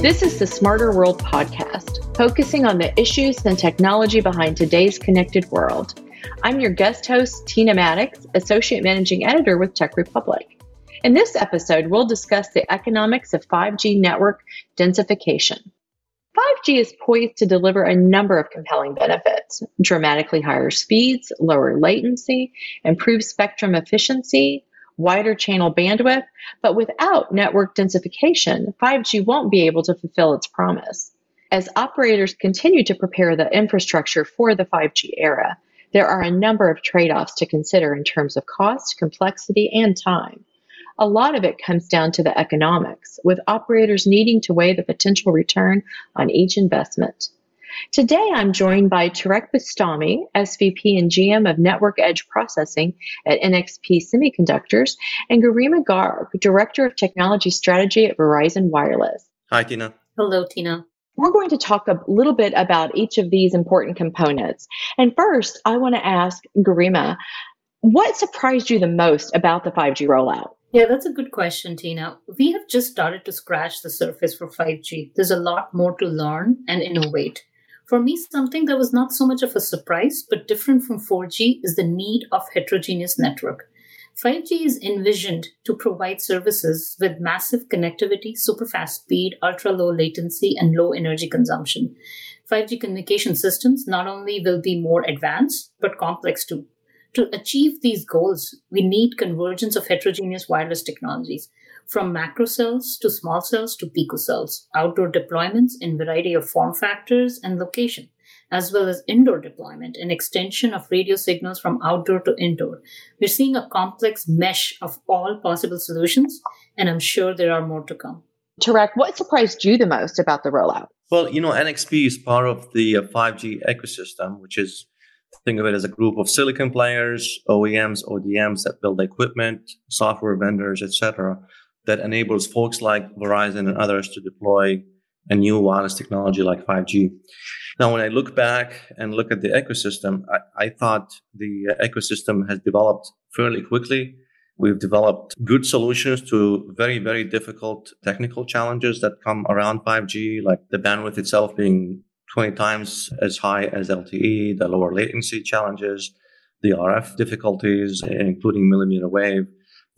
This is the Smarter World podcast, focusing on the issues and technology behind today's connected world. I'm your guest host, Teana Maddox, Associate Managing Editor with Tech Republic. In this episode, we'll discuss the economics of 5G network densification. 5G is poised to deliver a number of compelling benefits dramatically higher speeds, lower latency, improved spectrum efficiency, wider channel bandwidth, but without network densification, 5G won't be able to fulfill its promise. As operators continue to prepare the infrastructure for the 5G era, there are a number of trade offs to consider in terms of cost, complexity, and time. A lot of it comes down to the economics, with operators needing to weigh the potential return on each investment. Today, I'm joined by Tareq Bustami, SVP and GM of Network Edge Processing at NXP Semiconductors, and Garima Garg, Director of Technology Strategy at Verizon Wireless. Hi, Teana. Hello, Teana. We're going to talk a little bit about each of these important components. And first, I want to ask Garima, what surprised you the most about the 5G rollout? Yeah, that's a good question, Teana. We have just started to scratch the surface for 5G. There's a lot more to learn and innovate. For me, something that was not so much of a surprise but different from 4G is the need of heterogeneous network. 5G is envisioned to provide services with massive connectivity, super fast speed, ultra low latency, and low energy consumption. 5G communication systems not only will be more advanced, but complex too. To achieve these goals, we need convergence of heterogeneous wireless technologies, from macro cells to small cells to picocells, outdoor deployments in variety of form factors and location, as well as indoor deployment and extension of radio signals from outdoor to indoor. We're seeing a complex mesh of all possible solutions, and I'm sure there are more to come. Tareq, what surprised you the most about the rollout? Well, you know, NXP is part of the 5G uh, ecosystem, which is Think of it as a group of silicon players, OEMs, ODMs that build equipment, software vendors, etc., that enables folks like Verizon and others to deploy a new wireless technology like 5G. Now, when I look back and look at the ecosystem, I, I thought the ecosystem has developed fairly quickly. We've developed good solutions to very, very difficult technical challenges that come around 5G, like the bandwidth itself being 20 times as high as LTE, the lower latency challenges, the RF difficulties, including millimeter wave.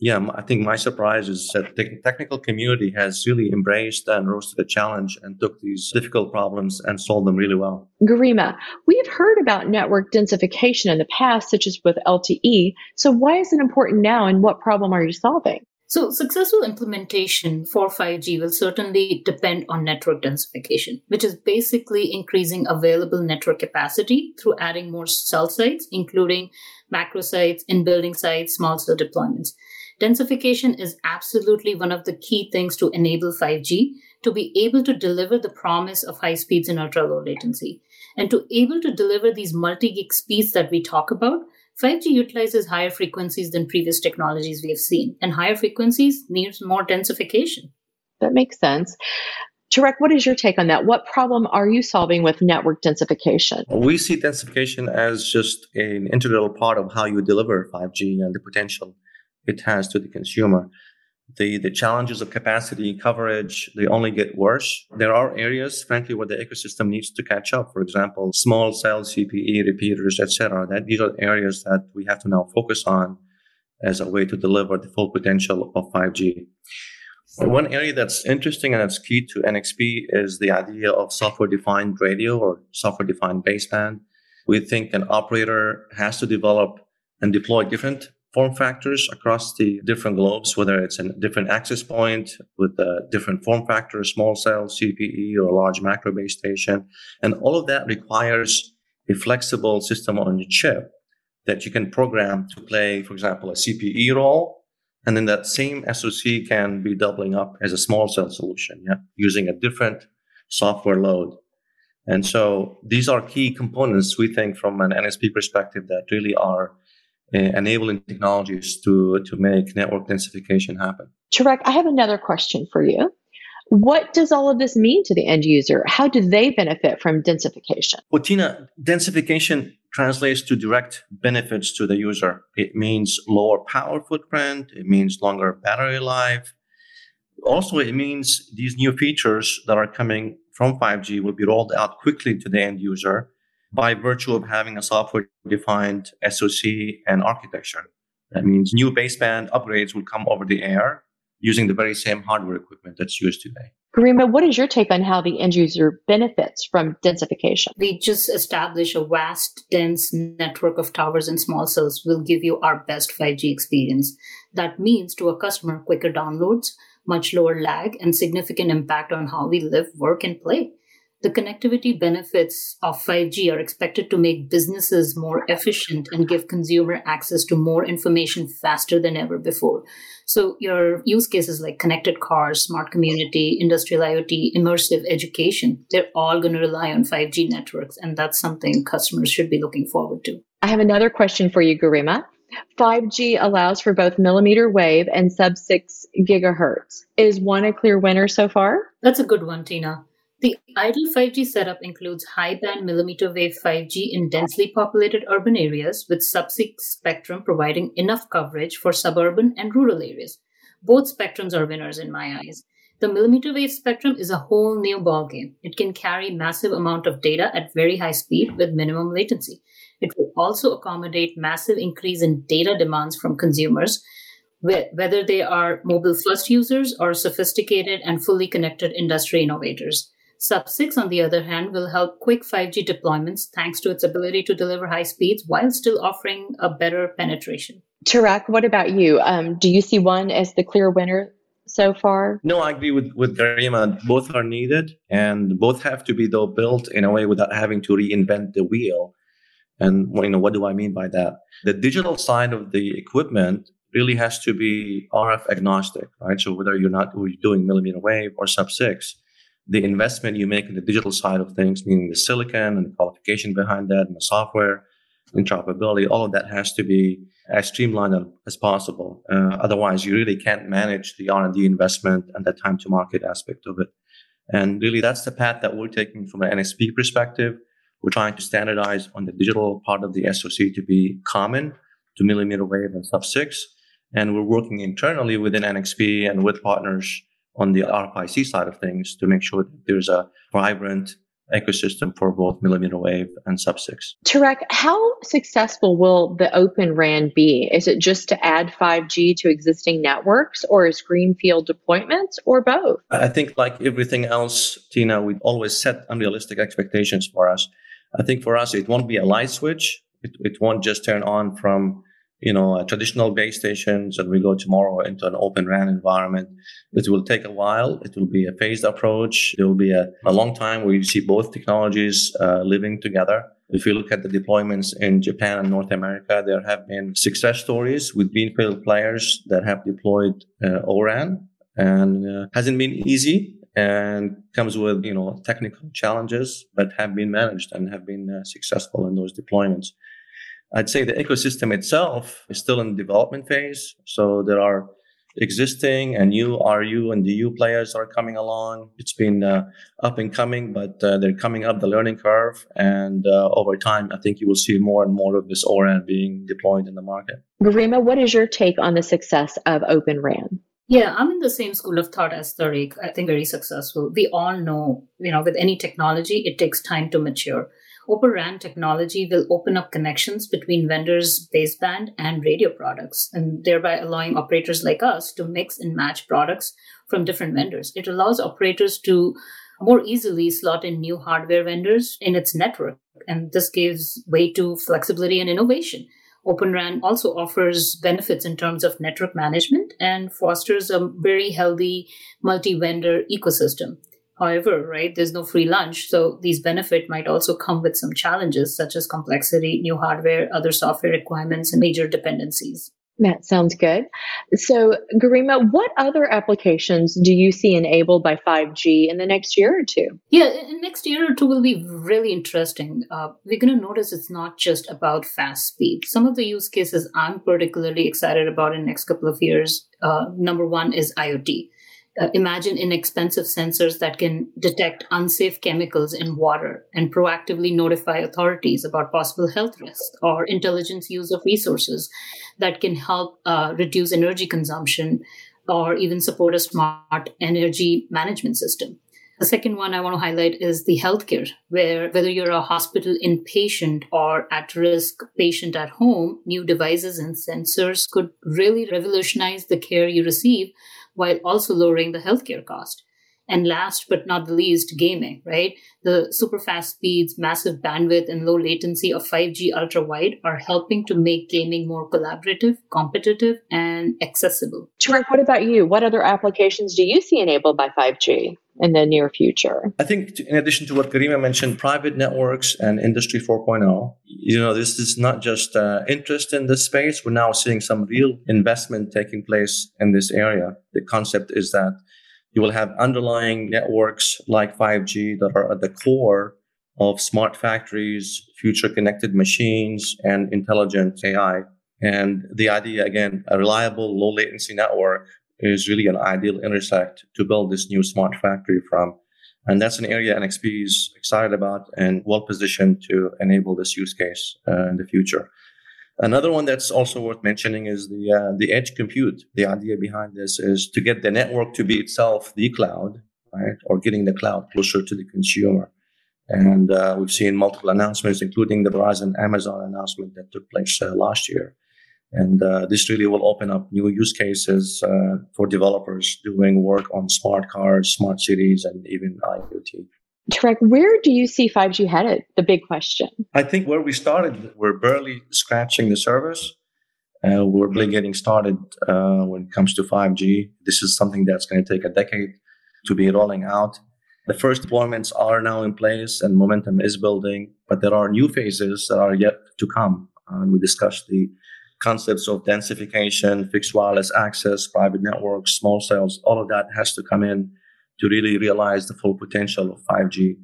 Yeah, I think my surprise is that the technical community has really embraced and rose to the challenge and took these difficult problems and solved them really well. Garima, we've heard about network densification in the past, such as with LTE. So why is it important now and what problem are you solving? So, successful implementation for 5G will certainly depend on network densification, which is basically increasing available network capacity through adding more cell sites, including macro sites, in building sites, small cell deployments. Densification is absolutely one of the key things to enable 5G to be able to deliver the promise of high speeds and ultra low latency. And to able to deliver these multi gig speeds that we talk about, 5G utilizes higher frequencies than previous technologies we have seen, and higher frequencies needs more densification. That makes sense. Tareq, what is your take on that? What problem are you solving with network densification? We see densification as just an integral part of how you deliver 5G and the potential it has to the consumer the, the challenges of capacity coverage, they only get worse. There are areas, frankly, where the ecosystem needs to catch up. For example, small cell CPE repeaters, etc. That these are areas that we have to now focus on as a way to deliver the full potential of 5G. One area that's interesting and that's key to NXP is the idea of software defined radio or software defined baseband. We think an operator has to develop and deploy different form factors across the different globes, whether it's a different access point with a different form factor, a small cell, CPE, or a large macro base station. And all of that requires a flexible system on the chip that you can program to play, for example, a CPE role. And then that same SoC can be doubling up as a small cell solution, yeah, using a different software load. And so these are key components, we think, from an NXP perspective that really are Eh, enabling technologies to, to make network densification happen. Tareq, I have another question for you. What does all of this mean to the end user? How do they benefit from densification? Well, Teana, densification translates to direct benefits to the user. It means lower power footprint. It means longer battery life. Also, it means these new features that are coming from 5G will be rolled out quickly to the end user by virtue of having a software defined SoC and architecture. That means new baseband upgrades will come over the air using the very same hardware equipment that's used today. Garima, what is your take on how the end user benefits from densification? We just establish a vast, dense network of towers and small cells will give you our best 5G experience. That means to a customer, quicker downloads, much lower lag, and significant impact on how we live, work, and play. The connectivity benefits of 5G are expected to make businesses more efficient and give consumer access to more information faster than ever before. So, your use cases like connected cars, smart community, industrial IoT, immersive education, they're all going to rely on 5G networks. And that's something customers should be looking forward to. I have another question for you, Garima. 5G allows for both millimeter wave and sub 6 gigahertz. Is one a clear winner so far? That's a good one, Teana. The ideal 5G setup includes high band millimeter wave 5G in densely populated urban areas with sub 6 spectrum providing enough coverage for suburban and rural areas. Both spectrums are winners in my eyes. The millimeter wave spectrum is a whole new ballgame. It can carry massive amount of data at very high speed with minimum latency. It will also accommodate massive increase in data demands from consumers, whether they are mobile first users or sophisticated and fully connected industry innovators. Sub 6, on the other hand, will help quick 5G deployments thanks to its ability to deliver high speeds while still offering a better penetration. Tareq, what about you? Um, do you see one as the clear winner so far? No, I agree with, with Garima. Both are needed and both have to be, though, built in a way without having to reinvent the wheel. And you know, what do I mean by that? The digital side of the equipment really has to be RF agnostic, right? So whether you're not doing millimeter wave or sub six, the investment you make in the digital side of things, meaning the silicon and the qualification behind that and the software, interoperability, all of that has to be as streamlined as possible. Uh, otherwise, you really can't manage the R&D investment and the time to market aspect of it. And really, that's the path that we're taking from an NXP perspective. We're trying to standardize on the digital part of the SoC to be common to millimeter wave and sub six. And we're working internally within NXP and with partners on the RFIC side of things to make sure that there's a vibrant ecosystem for both millimeter wave and sub six. Tareq, how successful will the Open RAN be? Is it just to add 5G to existing networks or is greenfield deployments or both? I think like everything else, Teana, we always set unrealistic expectations for us. I think for us, it won't be a light switch. It, it won't just turn on from you know, uh, traditional base stations and we go tomorrow into an open RAN environment. It will take a while. It will be a phased approach. It will be a, a long time where you see both technologies uh, living together. If you look at the deployments in Japan and North America, there have been success stories with greenfield players that have deployed uh, ORAN and uh, hasn't been easy and comes with, you know, technical challenges, but have been managed and have been uh, successful in those deployments. I'd say the ecosystem itself is still in development phase. So there are existing and new RU and DU players are coming along. It's been uh, up and coming, but uh, they're coming up the learning curve. And uh, over time, I think you will see more and more of this ORAN being deployed in the market. Garima, what is your take on the success of Open RAN? Yeah, I'm in the same school of thought as Tareq. I think very successful. We all know, you know, with any technology, it takes time to mature. Open RAN technology will open up connections between vendors' baseband and radio products, and thereby allowing operators like us to mix and match products from different vendors. It allows operators to more easily slot in new hardware vendors in its network, and this gives way to flexibility and innovation. Open RAN also offers benefits in terms of network management and fosters a very healthy multi vendor ecosystem. However, right, there's no free lunch. So these benefit might also come with some challenges such as complexity, new hardware, other software requirements, and major dependencies. That sounds good. So, Garima, what other applications do you see enabled by 5G in the next year or two? Yeah, next year or two will be really interesting. Uh, we're going to notice it's not just about fast speed. Some of the use cases I'm particularly excited about in the next couple of years. Uh, number one is IoT Uh, imagine inexpensive sensors that can detect unsafe chemicals in water and proactively notify authorities about possible health risks, or intelligence use of resources that can help uh, reduce energy consumption or even support a smart energy management system. The second one I want to highlight is the healthcare, where whether you're a hospital inpatient or at risk patient at home, new devices and sensors could really revolutionize the care you receive while also lowering the healthcare cost. And last but not the least, gaming, right? The super fast speeds, massive bandwidth, and low latency of 5G ultra wide are helping to make gaming more collaborative, competitive, and accessible. Tareq, what about you? What other applications do you see enabled by 5G? In the near future. I think, in addition to what Garima mentioned, private networks and Industry 4.0, you know, this is not just uh, interest in this space. We're now seeing some real investment taking place in this area. The concept is that you will have underlying networks like 5G that are at the core of smart factories, future connected machines, and intelligent AI. And the idea, again, a reliable, low latency network is really an ideal intersect to build this new smart factory from. And that's an area NXP is excited about and well positioned to enable this use case uh, in the future. Another one that's also worth mentioning is the uh, the edge compute. The idea behind this is to get the network to be itself the cloud, right, or getting the cloud closer to the consumer. And uh, we've seen multiple announcements, including the Verizon Amazon announcement that took place uh, last year. And uh, this really will open up new use cases uh, for developers doing work on smart cars, smart cities, and even IoT. Tareq, where do you see 5G headed? The big question. I think where we started, we're barely scratching the surface. Uh, we're really getting started uh, when it comes to 5G. This is something that's going to take a decade to be rolling out. The first deployments are now in place and momentum is building, but there are new phases that are yet to come. Uh, we discussed the concepts of densification, fixed wireless access, private networks, small cells, all of that has to come in to really realize the full potential of 5G.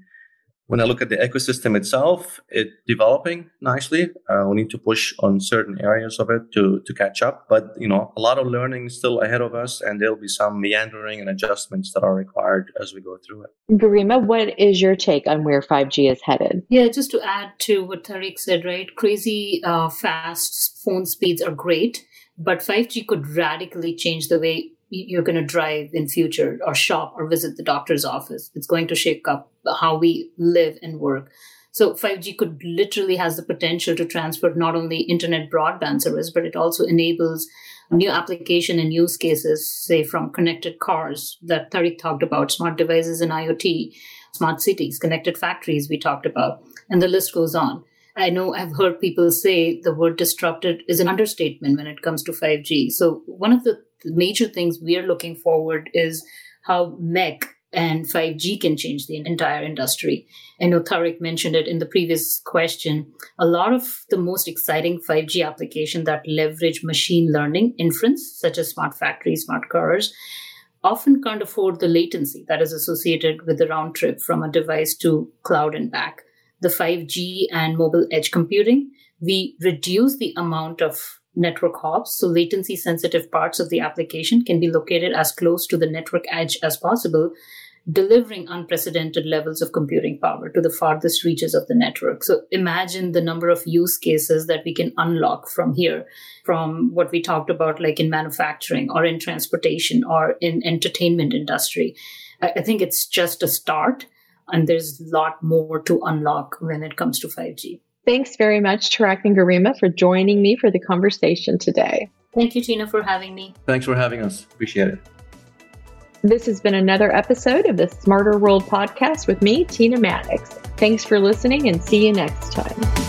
When I look at the ecosystem itself, it's developing nicely. Uh, we need to push on certain areas of it to, to catch up. But, you know, a lot of learning is still ahead of us, and there'll be some meandering and adjustments that are required as we go through it. Garima, what is your take on where 5G is headed? Yeah, just to add to what Tareq said, right? Crazy uh, fast phone speeds are great, but 5G could radically change the way you're going to drive in future or shop or visit the doctor's office. It's going to shake up how we live and work. So 5g could literally has the potential to transfer not only internet broadband service but it also enables new application and use cases say from connected cars that Tareq talked about smart devices and iot smart cities connected factories we talked about and the list goes on. I know I've heard people say the word disrupted is an understatement when it comes to 5G. So, one of the major things we are looking forward is how MEC and 5G can change the entire industry. I know Tareq mentioned it in the previous question. A lot of the most exciting 5G applications that leverage machine learning inference, such as smart factories, smart cars, often can't afford the latency that is associated with the round trip from a device to cloud and back the 5G and mobile edge computing, we reduce the amount of network hops. So latency sensitive parts of the application can be located as close to the network edge as possible, delivering unprecedented levels of computing power to the farthest reaches of the network. So imagine the number of use cases that we can unlock from here, from what we talked about, like in manufacturing or in transportation or in entertainment industry. I think it's just a start and there's a lot more to unlock when it comes to 5G. Thanks very much, Tareq and Garima, for joining me for the conversation today. Thank you, Teana, for having me. Thanks for having us. Appreciate it. This has been another episode of the Smarter World podcast with me, Teana Maddox. Thanks for listening and see you next time.